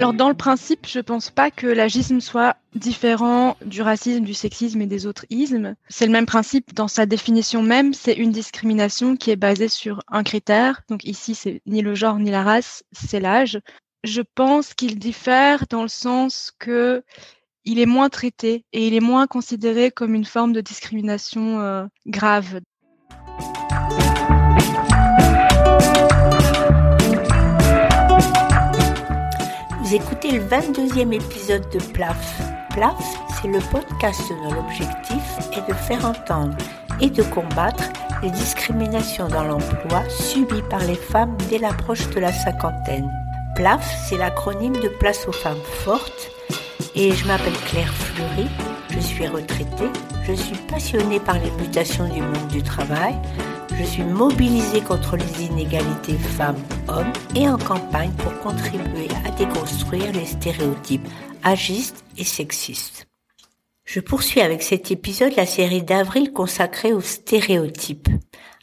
Alors dans le principe, je pense pas que l'agisme soit différent du racisme, du sexisme et des autres ismes. C'est le même principe dans sa définition même, c'est une discrimination qui est basée sur un critère. Donc ici, c'est ni le genre ni la race, c'est l'âge. Je pense qu'il diffère dans le sens que il est moins traité et il est moins considéré comme une forme de discrimination euh, grave. Vous écoutez le 22e épisode de PLAF. PLAF, c'est le podcast dont l'objectif est de faire entendre et de combattre les discriminations dans l'emploi subies par les femmes dès l'approche de la cinquantaine. PLAF, c'est l'acronyme de Place aux femmes fortes et je m'appelle Claire Fleury, je suis retraitée, je suis passionnée par les mutations du monde du travail, je suis mobilisée contre les inégalités femmes-hommes et en campagne pour contribuer à déconstruire les stéréotypes agistes et sexistes. Je poursuis avec cet épisode la série d'avril consacrée aux stéréotypes.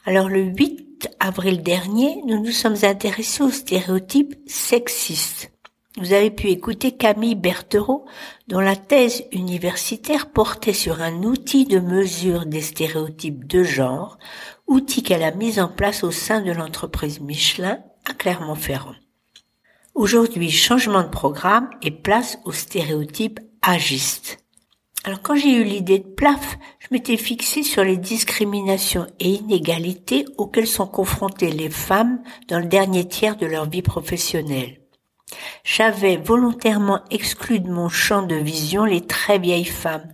Alors le 8 avril dernier, nous nous sommes intéressés aux stéréotypes sexistes. Vous avez pu écouter Camille Berthereau, dont la thèse universitaire portait sur un outil de mesure des stéréotypes de genre, outil qu'elle a mis en place au sein de l'entreprise Michelin à Clermont-Ferrand. Aujourd'hui, changement de programme et place aux stéréotypes agistes. Alors quand j'ai eu l'idée de PLAF, je m'étais fixée sur les discriminations et inégalités auxquelles sont confrontées les femmes dans le dernier tiers de leur vie professionnelle. J'avais volontairement exclu de mon champ de vision les très vieilles femmes.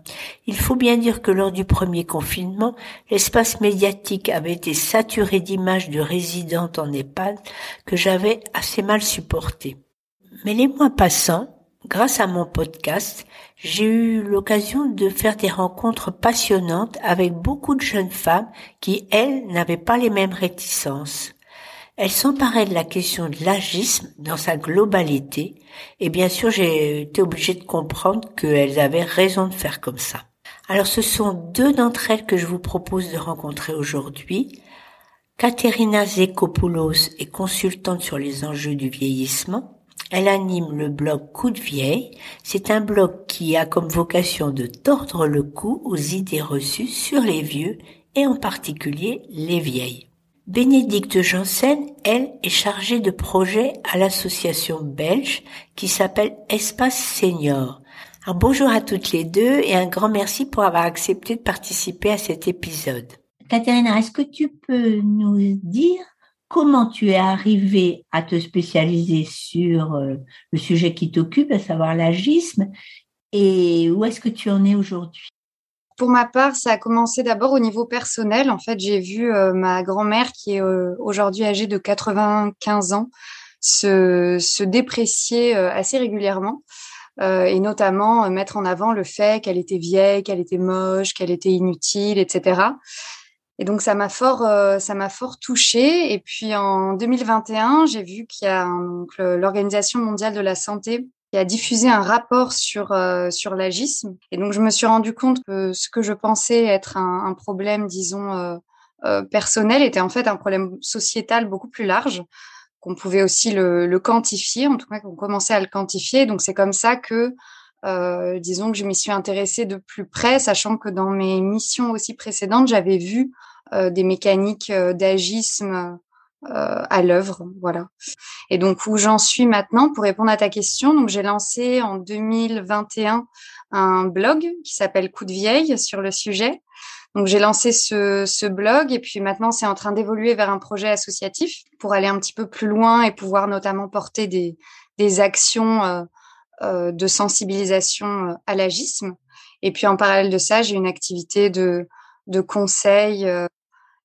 Il faut bien dire que lors du premier confinement, l'espace médiatique avait été saturé d'images de résidentes en EHPAD que j'avais assez mal supportées. Mais les mois passant, grâce à mon podcast, j'ai eu l'occasion de faire des rencontres passionnantes avec beaucoup de jeunes femmes qui, elles, n'avaient pas les mêmes réticences. Elle s'emparait de la question de l'agisme dans sa globalité, et bien sûr j'ai été obligée de comprendre qu'elles avaient raison de faire comme ça. Alors ce sont deux d'entre elles que je vous propose de rencontrer aujourd'hui. Katerina Zekopoulos est consultante sur les enjeux du vieillissement. Elle anime le blog Coup de vieille. C'est un blog qui a comme vocation de tordre le cou aux idées reçues sur les vieux et en particulier les vieilles. Bénédicte Janssen, elle, est chargée de projet à l'association belge qui s'appelle Espace Senior. Alors bonjour à toutes les deux et un grand merci pour avoir accepté de participer à cet épisode. Catherine, est-ce que tu peux nous dire comment tu es arrivée à te spécialiser sur euh, le sujet qui t'occupe, à savoir l'agisme, et où est-ce que tu en es aujourd'hui? Pour ma part, ça a commencé d'abord au niveau personnel. En fait, j'ai vu euh, ma grand-mère, qui est euh, aujourd'hui âgée de 95 ans, se, se déprécier euh, assez régulièrement. et notamment mettre en avant le fait qu'elle était vieille, qu'elle était moche, qu'elle était inutile, etc. Et donc ça m'a fort, ça m'a fort touchée. Et puis en 2021, j'ai vu qu'il y a l'Organisation mondiale de la santé qui a diffusé un rapport sur, euh, sur l'agisme. Et donc, je me suis rendu compte que ce que je pensais être un, problème, disons, euh, euh, personnel était en fait un problème sociétal beaucoup plus large, qu'on pouvait aussi le, le, quantifier, en tout cas qu'on commençait à le quantifier. Donc, c'est comme ça que, disons, que je m'y suis intéressée de plus près, sachant que dans mes missions aussi précédentes, j'avais vu des mécaniques d'agisme à l'œuvre, voilà. Et donc où j'en suis maintenant pour répondre à ta question, donc j'ai lancé en 2021 un blog qui s'appelle Coup de vieille sur le sujet. Donc j'ai lancé ce, ce, blog et puis maintenant c'est en train d'évoluer vers un projet associatif pour aller un petit peu plus loin et pouvoir notamment porter des, des actions euh, euh, de sensibilisation euh, à l'agisme. Et puis en parallèle de ça, j'ai une activité de, de conseil euh,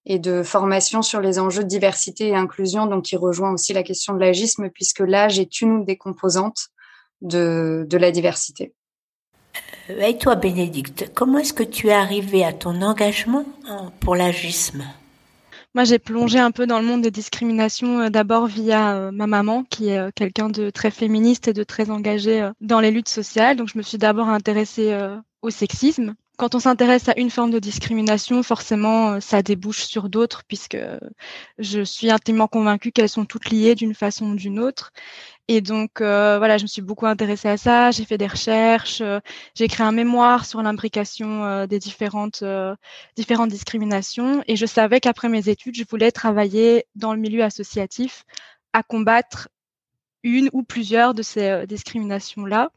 et de formation sur les enjeux de diversité et inclusion, donc qui rejoint aussi la question de l'agisme, puisque l'âge est une des composantes de, de la diversité. Euh, et toi, Bénédicte, comment est-ce que tu es arrivée à ton engagement pour l'agisme? Moi, j'ai plongé un peu dans le monde des discriminations euh, d'abord via euh, ma maman, qui est quelqu'un de très féministe et de très engagé dans les luttes sociales. Donc, je me suis d'abord intéressée au sexisme quand on s'intéresse à une forme de discrimination, forcément, ça débouche sur d'autres, puisque je suis intimement convaincue qu'elles sont toutes liées d'une façon ou d'une autre. Et donc, euh, voilà, je me suis beaucoup intéressée à ça. J'ai fait des recherches. Euh, j'ai écrit un mémoire sur l'imbrication euh, des différentes, différentes discriminations. Et je savais qu'après mes études, je voulais travailler dans le milieu associatif à combattre une ou plusieurs de ces discriminations-là.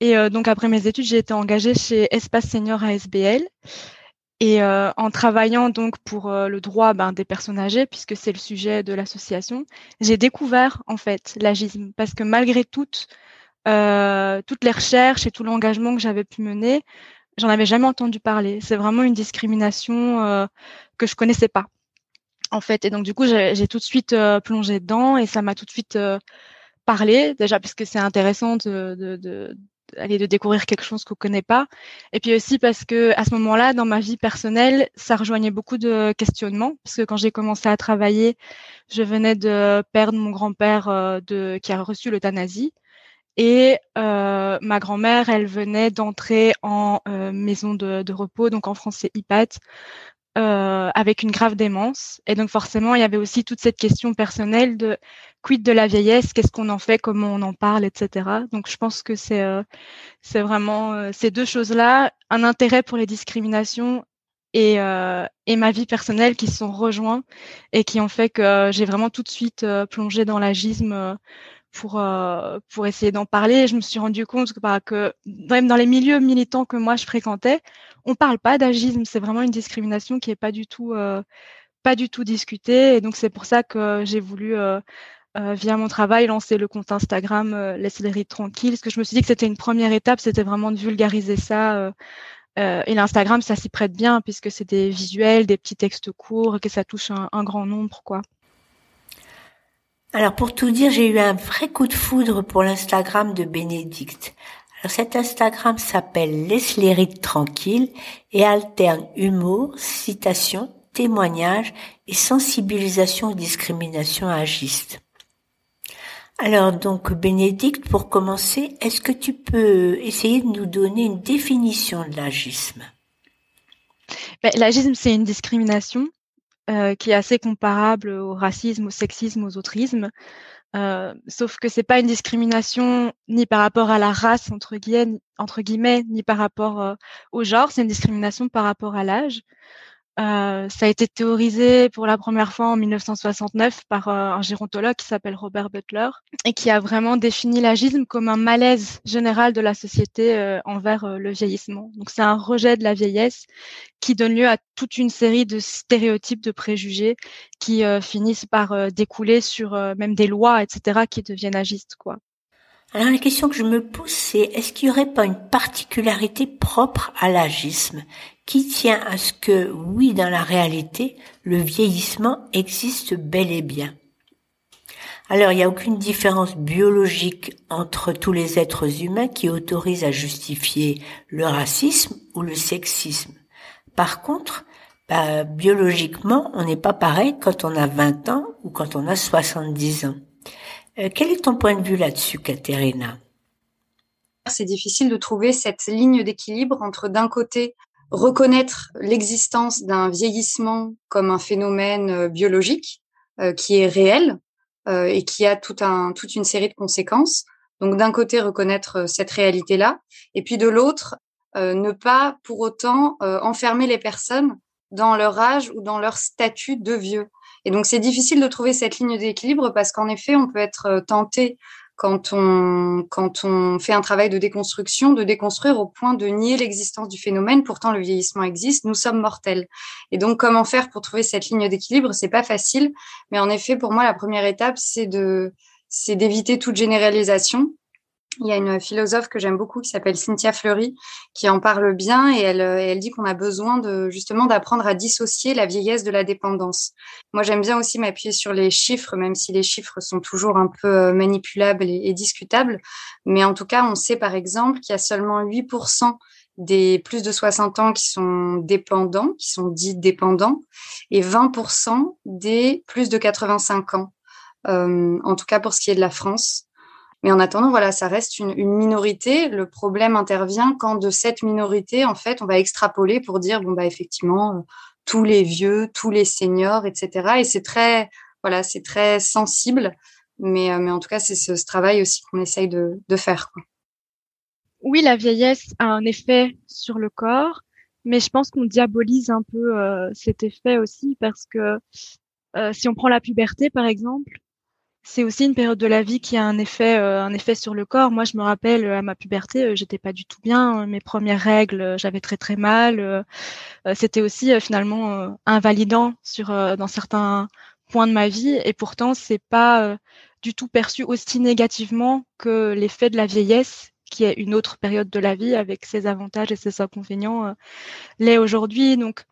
Et donc, après mes études, j'ai été engagée chez Espace Senior ASBL. Et euh, en travaillant donc pour euh, le droit ben, des personnes âgées, puisque c'est le sujet de l'association, j'ai découvert en fait l'agisme parce que malgré toutes euh, toutes les recherches et tout l'engagement que j'avais pu mener, j'en avais jamais entendu parler. C'est vraiment une discrimination euh, que je connaissais pas en fait. Et donc du coup, j'ai tout de suite plongé dedans et ça m'a tout de suite parlé déjà parce que c'est intéressant de, de, de aller de découvrir quelque chose qu'on connaît pas. Et puis aussi parce que à ce moment-là, dans ma vie personnelle, ça rejoignait beaucoup de questionnements. Parce que quand j'ai commencé à travailler, je venais de perdre mon grand-père euh, qui a reçu l'euthanasie. Et euh, ma grand-mère, elle venait d'entrer en euh, maison de, de, repos, donc en français IPAT, euh, avec une grave démence. Et donc forcément, il y avait aussi toute cette question personnelle de quid de la vieillesse, qu'est-ce qu'on en fait, comment on en parle, etc. Donc je pense que c'est euh, c'est vraiment euh, ces deux choses-là, un intérêt pour les discriminations et, et ma vie personnelle qui se sont rejoints et qui ont fait que j'ai vraiment tout de suite plongé dans l'agisme pour pour essayer d'en parler. je me suis rendu compte que, bah, que même dans les milieux militants que moi je fréquentais, on parle pas d'agisme, c'est vraiment une discrimination qui est pas du tout euh, pas du tout discutée. Et donc c'est pour ça que j'ai voulu euh, euh, via mon travail lancer le compte Instagram Laisse les rides tranquilles, parce que je me suis dit que c'était une première étape, c'était vraiment de vulgariser ça. et l'Instagram, ça s'y prête bien puisque c'est des visuels, des petits textes courts, que ça touche un, un grand nombre, quoi. Alors pour tout dire, j'ai eu un vrai coup de foudre pour l'Instagram de Bénédicte. Alors cet Instagram s'appelle Laisse les rides tranquilles et alterne humour, citation, témoignage et sensibilisation aux discriminations agistes. Alors donc Bénédicte, pour commencer, est-ce que tu peux essayer de nous donner une définition de l'agisme? Ben, L'agisme, c'est une discrimination euh, qui est assez comparable au racisme, au sexisme, aux autrismes. Euh, sauf que c'est pas une discrimination ni par rapport à la race entre guillemets, ni par rapport euh, au genre, c'est une discrimination par rapport à l'âge. Euh, ça a été théorisé pour la première fois en 1969 par euh, un gérontologue qui s'appelle Robert Butler et qui a vraiment défini l'agisme comme un malaise général de la société euh, envers le vieillissement. Donc c'est un rejet de la vieillesse qui donne lieu à toute une série de stéréotypes, de préjugés qui finissent par découler sur même des lois, etc., qui deviennent agistes, quoi. Alors la question que je me pose, c'est est-ce qu'il n'y aurait pas une particularité propre à l'agisme qui tient à ce que, oui, dans la réalité, le vieillissement existe bel et bien? Alors, il n'y a aucune différence biologique entre tous les êtres humains qui autorisent à justifier le racisme ou le sexisme. Par contre, bah, biologiquement, on n'est pas pareil quand on a 20 ans ou quand on a 70 ans. Euh, quel est ton point de vue là-dessus, Katerina? C'est difficile de trouver cette ligne d'équilibre entre d'un côté reconnaître l'existence d'un vieillissement comme un phénomène euh, biologique euh, qui est réel et qui a toute une série de conséquences. Donc d'un côté reconnaître cette réalité-là, et puis de l'autre ne pas pour autant enfermer les personnes dans leur âge ou dans leur statut de vieux. Et donc, c'est difficile de trouver cette ligne d'équilibre parce qu'en effet, on peut être euh, tenté quand on, quand on fait un travail de déconstruction, de déconstruire au point de nier l'existence du phénomène. Pourtant, le vieillissement existe, nous sommes mortels. Et donc, comment faire pour trouver cette ligne d'équilibre? C'est pas facile. Mais en effet, pour moi, la première étape, c'est de, c'est d'éviter toute généralisation il y a une philosophe que j'aime beaucoup qui s'appelle Cynthia Fleury qui en parle bien et elle, elle dit qu'on a besoin justement d'apprendre à dissocier la vieillesse de la dépendance. Moi, j'aime bien aussi m'appuyer sur les chiffres, même si les chiffres sont toujours un peu euh, manipulables et, et discutables. Mais en tout cas, on sait par exemple qu'il y a seulement 8% des plus de 60 ans qui sont dépendants, qui sont dits dépendants, et 20% des plus de 85 ans. Euh, en tout cas pour ce qui est de la France. Mais en attendant, voilà, ça reste une, minorité. Le problème intervient quand de cette minorité, en fait, on va extrapoler pour dire, bon, bah, effectivement, euh, tous les vieux, tous les seniors, etc. Et c'est très, voilà, c'est très sensible. Mais, euh, mais en tout cas, c'est ce, travail aussi qu'on essaye de, de faire. Oui, la vieillesse a un effet sur le corps, mais je pense qu'on diabolise un peu euh, cet effet aussi parce que si on prend la puberté, par exemple, c'est aussi une période de la vie qui a un effet, euh, un effet sur le corps. Moi, je me rappelle à ma puberté, euh, j'étais pas du tout bien. Mes premières règles, euh, j'avais très très mal. C'était aussi finalement invalidant sur dans certains points de ma vie, et pourtant c'est pas du tout perçu aussi négativement que l'effet de la vieillesse, qui est une autre période de la vie avec ses avantages et ses inconvénients, l'est aujourd'hui. Donc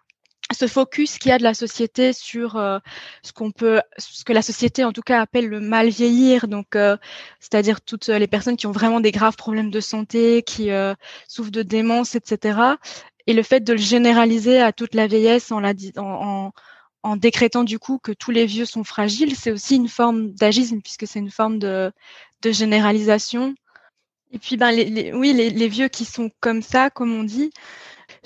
ce focus qu'il y a de la société sur euh, ce qu'on peut, ce que la société en tout cas appelle le mal vieillir, donc euh, c'est-à-dire toutes les personnes qui ont vraiment des graves problèmes de santé, qui euh, souffrent de démence, etc. Et le fait de le généraliser à toute la vieillesse en, la, en, en, décrétant du coup que tous les vieux sont fragiles, c'est aussi une forme d'agisme puisque c'est une forme de, de généralisation. Et puis ben les, oui les, les vieux qui sont comme ça, comme on dit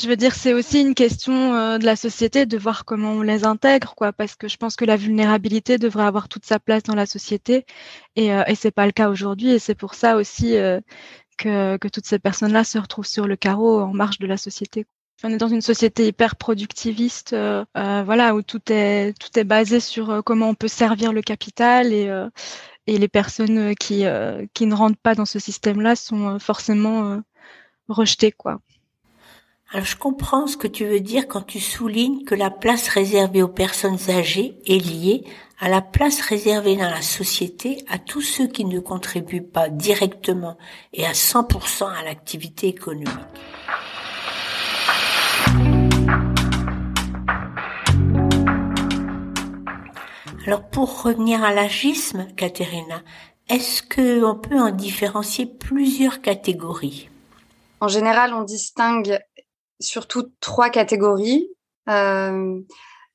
je veux dire, c'est aussi une question euh, de la société de voir comment on les intègre, quoi, parce que je pense que la vulnérabilité devrait avoir toute sa place dans la société, et, euh, et c'est pas le cas aujourd'hui, et c'est pour ça aussi euh, que, que toutes ces personnes-là se retrouvent sur le carreau en marge de la société. On est dans une société hyper productiviste, euh, voilà, où tout est tout est basé sur comment on peut servir le capital et et les personnes qui qui ne rentrent pas dans ce système-là sont forcément rejetées, quoi. Alors je comprends ce que tu veux dire quand tu soulignes que la place réservée aux personnes âgées est liée à la place réservée dans la société à tous ceux qui ne contribuent pas directement et à 100% à l'activité économique. Alors pour revenir à l'agisme, Katerina, est-ce qu'on peut en différencier plusieurs catégories? En général, on distingue surtout trois catégories. Euh,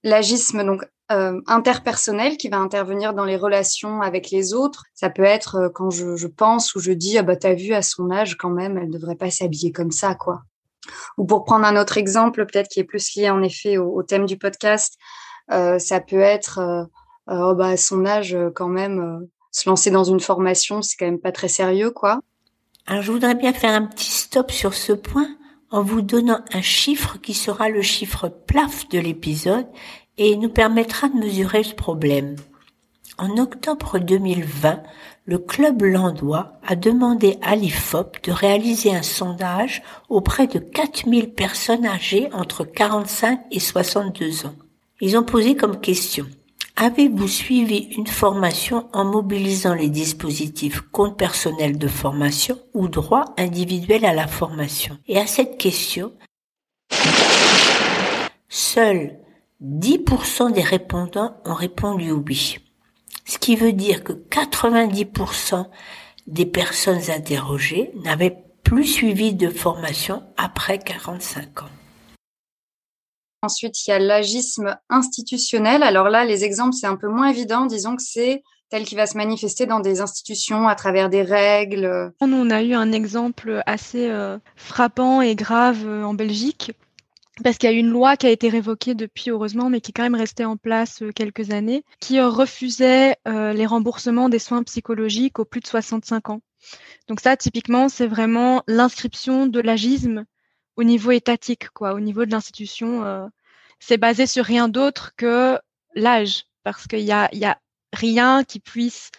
l'agisme donc euh, interpersonnel qui va intervenir dans les relations avec les autres. Ça peut être euh, quand je, pense ou je dis ah bah t'as vu à son âge quand même elle devrait pas s'habiller comme ça quoi. Ou pour prendre un autre exemple peut-être qui est plus lié en effet au, thème du podcast, ça peut être oh bah à son âge quand même se lancer dans une formation c'est quand même pas très sérieux quoi. Alors je voudrais bien faire un petit stop sur ce point en vous donnant un chiffre qui sera le chiffre plaf de l'épisode et nous permettra de mesurer ce problème. En octobre 2020, le Club Landois a demandé à l'IFOP de réaliser un sondage auprès de 4000 personnes âgées entre 45 et 62 ans. Ils ont posé comme question Avez-vous suivi une formation en mobilisant les dispositifs compte personnel de formation ou droit individuel à la formation? Et à cette question, seuls 10% des répondants ont répondu oui. Ce qui veut dire que 90% des personnes interrogées n'avaient plus suivi de formation après 45 ans. Ensuite, il y a l'agisme institutionnel. Alors là, les exemples, c'est un peu moins évident. Disons que c'est tel qui va se manifester dans des institutions à travers des règles. On a eu un exemple assez euh, frappant et grave euh, en Belgique parce qu'il y a une loi qui a été révoquée depuis, heureusement, mais qui est quand même restée en place euh, quelques années, qui refusait les remboursements des soins psychologiques aux plus de 65 ans. Donc ça, typiquement, c'est vraiment l'inscription de l'agisme au niveau étatique, quoi, au niveau de l'institution. Euh, c'est basé sur rien d'autre que l'âge, parce qu'il y a, y a rien qui puisse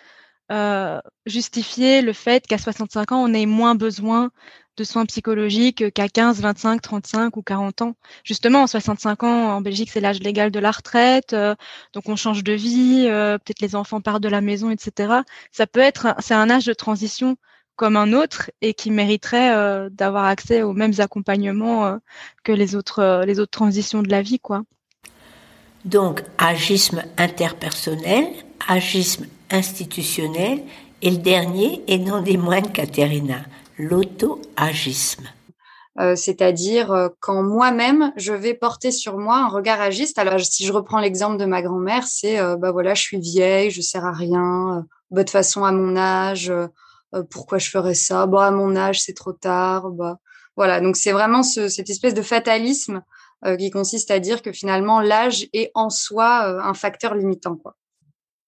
euh, justifier le fait qu'à 65 ans, on ait moins besoin de soins psychologiques qu'à 15, 25, 35 ou 40 ans. Justement, 65 ans en Belgique, c'est l'âge légal de la retraite, euh, donc on change de vie, euh, peut-être les enfants partent de la maison, etc. Ça peut être, c'est un âge de transition comme un autre et qui mériterait euh, d'avoir accès aux mêmes accompagnements euh, que les autres, euh, les autres transitions de la vie, quoi. Donc, agisme interpersonnel, agisme institutionnel, et le dernier, et non des moines, Caterina, l'auto-agisme. c'est-à-dire quand moi-même je vais porter sur moi un regard agiste. Alors si je reprends l'exemple de ma grand-mère, c'est bah voilà, je suis vieille, je sers à rien, de toute façon à mon âge, pourquoi je ferais ça? Bah à mon âge c'est trop tard. Bah voilà. Donc c'est vraiment cette espèce de fatalisme qui consiste à dire que finalement l'âge est en soi un facteur limitant.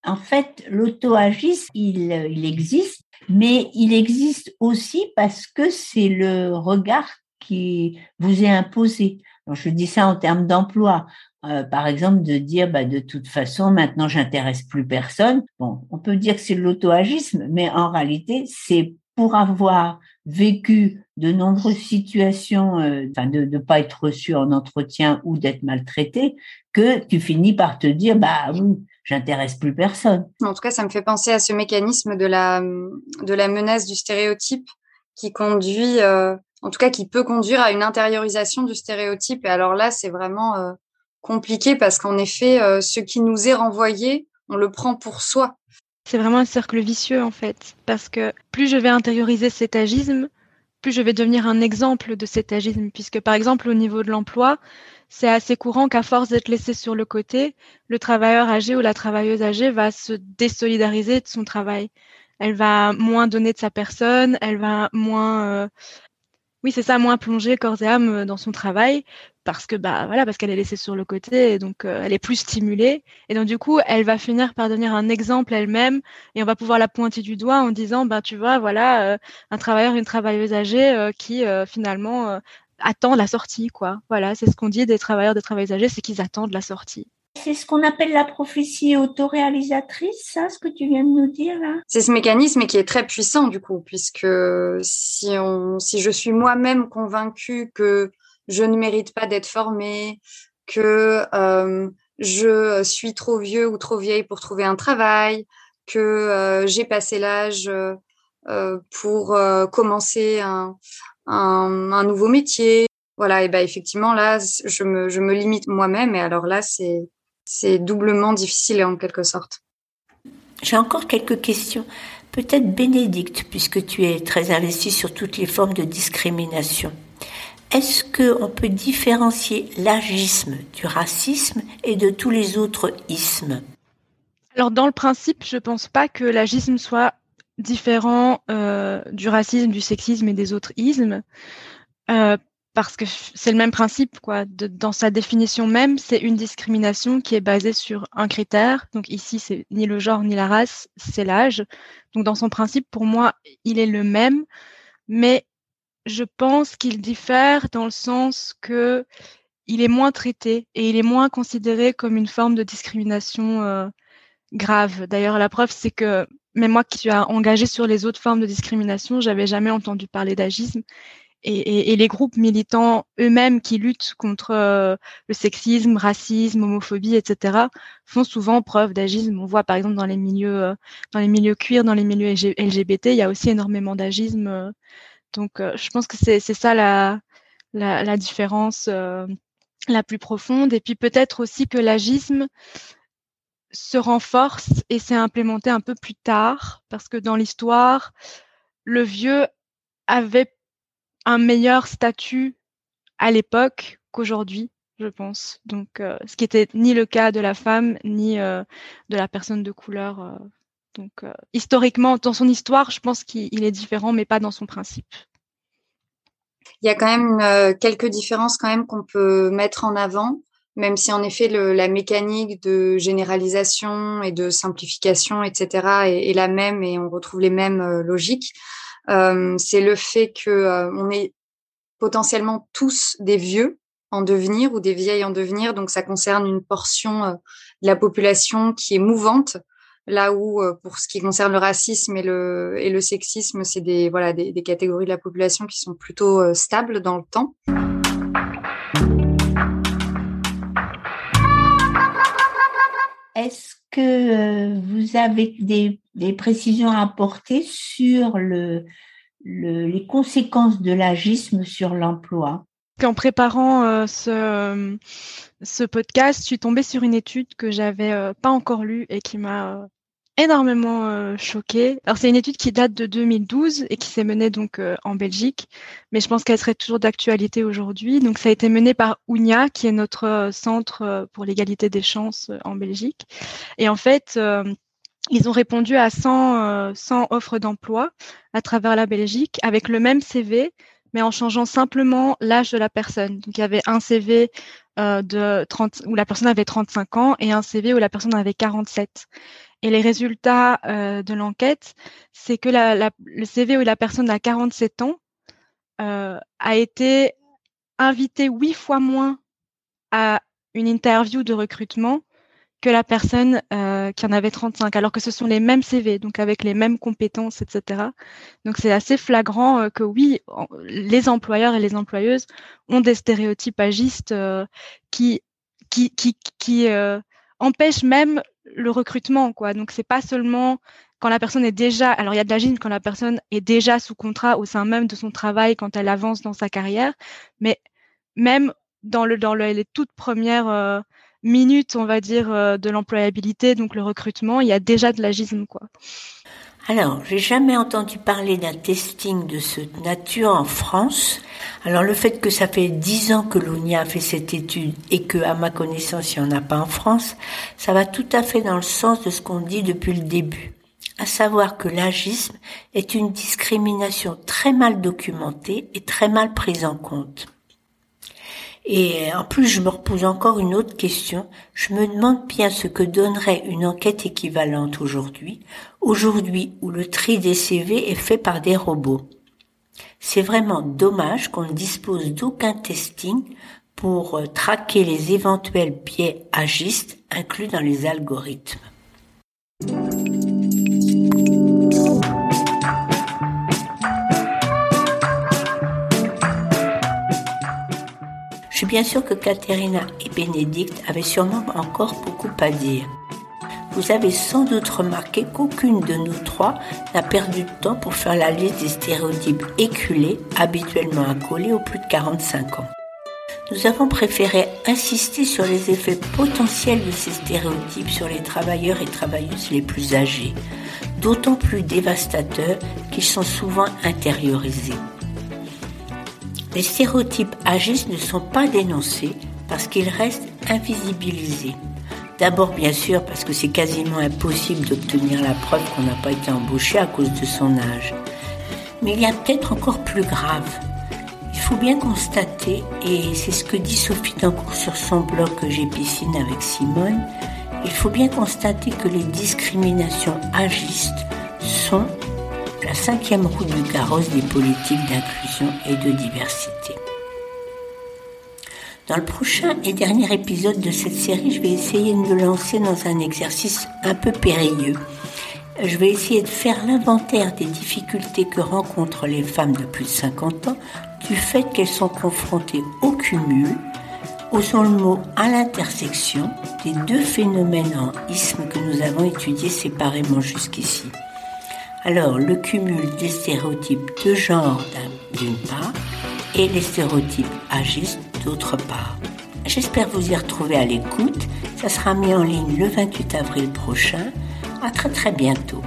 En fait, l'auto-agisme, il, il existe, mais il existe aussi parce que c'est le regard qui vous est imposé. je dis ça en termes d'emploi. Euh, par exemple, de dire, bah, de toute façon, maintenant, j'intéresse plus personne. Bon, on peut dire que c'est l'auto-agisme, mais en réalité, c'est pour avoir vécu de nombreuses situations, euh, de ne pas être reçu en entretien ou d'être maltraité, que tu finis par te dire, bah oui, j'intéresse plus personne. En tout cas, ça me fait penser à ce mécanisme de la, de la menace du stéréotype qui conduit, euh, en tout cas, qui peut conduire à une intériorisation du stéréotype. Et alors là, c'est vraiment euh, compliqué parce qu'en effet, euh, ce qui nous est renvoyé, on le prend pour soi. C'est vraiment un cercle vicieux en fait, parce que plus je vais intérioriser cet agisme, plus je vais devenir un exemple de cet agisme, puisque par exemple au niveau de l'emploi, c'est assez courant qu'à force d'être laissé sur le côté, le travailleur âgé ou la travailleuse âgée va se désolidariser de son travail. Elle va moins donner de sa personne, elle va moins, euh, oui c'est ça, moins plonger corps et âme euh, dans son travail parce que bah voilà parce qu'elle est laissée sur le côté et donc euh, elle est plus stimulée et donc du coup elle va finir par devenir un exemple elle-même et on va pouvoir la pointer du doigt en disant bah tu vois voilà un travailleur une travailleuse âgée qui finalement attend la sortie, quoi. Voilà, c'est ce qu'on dit des travailleurs, des travailleuses âgées, c'est qu'ils attendent la sortie. C'est ce qu'on appelle la prophétie autoréalisatrice, ça, ce que tu viens de nous dire là? C'est ce mécanisme qui est très puissant du coup, puisque si, on, si je suis moi-même convaincue que je ne mérite pas d'être formée, que euh, je suis trop vieux ou trop vieille pour trouver un travail, que euh, j'ai passé l'âge euh, pour commencer un, nouveau métier. Voilà, et ben effectivement, là, je me, je me limite moi-même, et alors là, c'est doublement difficile en quelque sorte. J'ai encore quelques questions. Peut-être Bénédicte, puisque tu es très investie sur toutes les formes de discrimination. Est-ce qu'on peut différencier l'agisme du racisme et de tous les autres ismes? Alors, dans le principe, je ne pense pas que l'agisme soit différent euh, du racisme, du sexisme et des autres ismes, euh, parce que c'est le même principe, quoi. dans sa définition même, c'est une discrimination qui est basée sur un critère. Donc ici, c'est ni le genre ni la race, c'est l'âge. Donc dans son principe, pour moi, il est le même, mais je pense qu'il diffère dans le sens que il est moins traité et il est moins considéré comme une forme de discrimination euh, grave. D'ailleurs, la preuve, c'est que mais moi qui suis engagée sur les autres formes de discrimination, j'avais jamais entendu parler d'agisme. Et, les groupes militants eux-mêmes qui luttent contre euh, le sexisme, racisme, homophobie, etc., font souvent preuve d'agisme. On voit par exemple dans les milieux, euh, dans les milieux queer, dans les milieux LGBT, il y a aussi énormément d'agisme. Euh. donc, je pense que c'est ça la, différence la plus profonde. Et puis peut-être aussi que l'agisme se renforce et s'est implémenté un peu plus tard parce que dans l'histoire, le vieux avait un meilleur statut à l'époque qu'aujourd'hui, je pense. Donc, euh, ce qui était ni le cas de la femme ni euh, de la personne de couleur. Euh. donc, historiquement, dans son histoire, je pense qu'il est différent, mais pas dans son principe. Il y a quand même quelques différences quand même qu'on peut mettre en avant même si en effet la mécanique de généralisation et de simplification, etc., est, la même et on retrouve les mêmes euh, logiques, euh, c'est le fait que euh, on est potentiellement tous des vieux en devenir ou des vieilles en devenir, donc ça concerne une portion de la population qui est mouvante, là où pour ce qui concerne le racisme et le, sexisme, c'est des, voilà, des, des catégories de la population qui sont plutôt stables dans le temps. Est-ce que euh, vous avez des, précisions à apporter sur le, les conséquences de l'agisme sur l'emploi? En préparant euh, ce, podcast, je suis tombée sur une étude que j'avais euh, pas encore lue et qui m'a énormément euh, choquée. Alors c'est une étude qui date de 2012 et qui s'est menée donc euh, en Belgique, mais je pense qu'elle serait toujours d'actualité aujourd'hui. Donc ça a été mené par UNIA, qui est notre euh, centre pour l'égalité des chances en Belgique. Et en fait, ils ont répondu à 100, 100 offres d'emploi à travers la Belgique avec le même CV, mais en changeant simplement l'âge de la personne. Donc, il y avait un CV de 30, où la personne avait 35 ans et un CV où la personne avait 47. Et les résultats de l'enquête, c'est que la, le CV où la personne a 47 ans a été invité huit fois moins à une interview de recrutement que la personne euh, qui en avait 35, alors que ce sont les mêmes CV, donc avec les mêmes compétences, etc. Donc c'est assez flagrant euh, que oui, les employeurs et les employeuses ont des stéréotypes agistes euh, qui qui qui, qui empêchent même le recrutement, quoi. Donc c'est pas seulement quand la personne est déjà, alors il y a de la quand la personne est déjà sous contrat au sein même de son travail quand elle avance dans sa carrière, mais même dans le dans le, les toutes premières minutes, on va dire, euh, de l'employabilité, donc le recrutement, il y a déjà de l'agisme, quoi. Alors, j'ai jamais entendu parler d'un testing de ce nature en France. Alors, le fait que ça fait dix ans que l'ONIA a fait cette étude et que, à ma connaissance, il n'y en a pas en France, ça va tout à fait dans le sens de ce qu'on dit depuis le début. À savoir que l'agisme est une discrimination très mal documentée et très mal prise en compte. Et en plus, je me repose encore une autre question. Je me demande bien ce que donnerait une enquête équivalente aujourd'hui, aujourd'hui où le tri des CV est fait par des robots. C'est vraiment dommage qu'on ne dispose d'aucun testing pour euh, traquer les éventuels biais agistes inclus dans les algorithmes. Bien sûr que Caterina et Bénédicte avaient sûrement encore beaucoup à dire. Vous avez sans doute remarqué qu'aucune de nous trois n'a perdu de temps pour faire la liste des stéréotypes éculés habituellement accolés aux plus de 45 ans. Nous avons préféré insister sur les effets potentiels de ces stéréotypes sur les travailleurs et travailleuses les plus âgés, d'autant plus dévastateurs qu'ils sont souvent intériorisés. Les stéréotypes agistes ne sont pas dénoncés parce qu'ils restent invisibilisés. D'abord, bien sûr, parce que c'est quasiment impossible d'obtenir la preuve qu'on n'a pas été embauché à cause de son âge. Mais il y a peut-être encore plus grave. Il faut bien constater, et c'est ce que dit Sophie Dancourt sur son blog que j'ai piscine avec Simone, il faut bien constater que les discriminations agistes sont la cinquième roue du carrosse des politiques d'inclusion et de diversité. Dans le prochain et dernier épisode de cette série, je vais essayer de me lancer dans un exercice un peu périlleux. Je vais essayer de faire l'inventaire des difficultés que rencontrent les femmes de plus de 50 ans du fait qu'elles sont confrontées au cumul, osons le mot à l'intersection des deux phénomènes en isme que nous avons étudiés séparément jusqu'ici. Alors, le cumul des stéréotypes de genre d'une part et les stéréotypes agistes d'autre part. J'espère vous y retrouver à l'écoute. Ça sera mis en ligne le 28 avril prochain. À très très bientôt.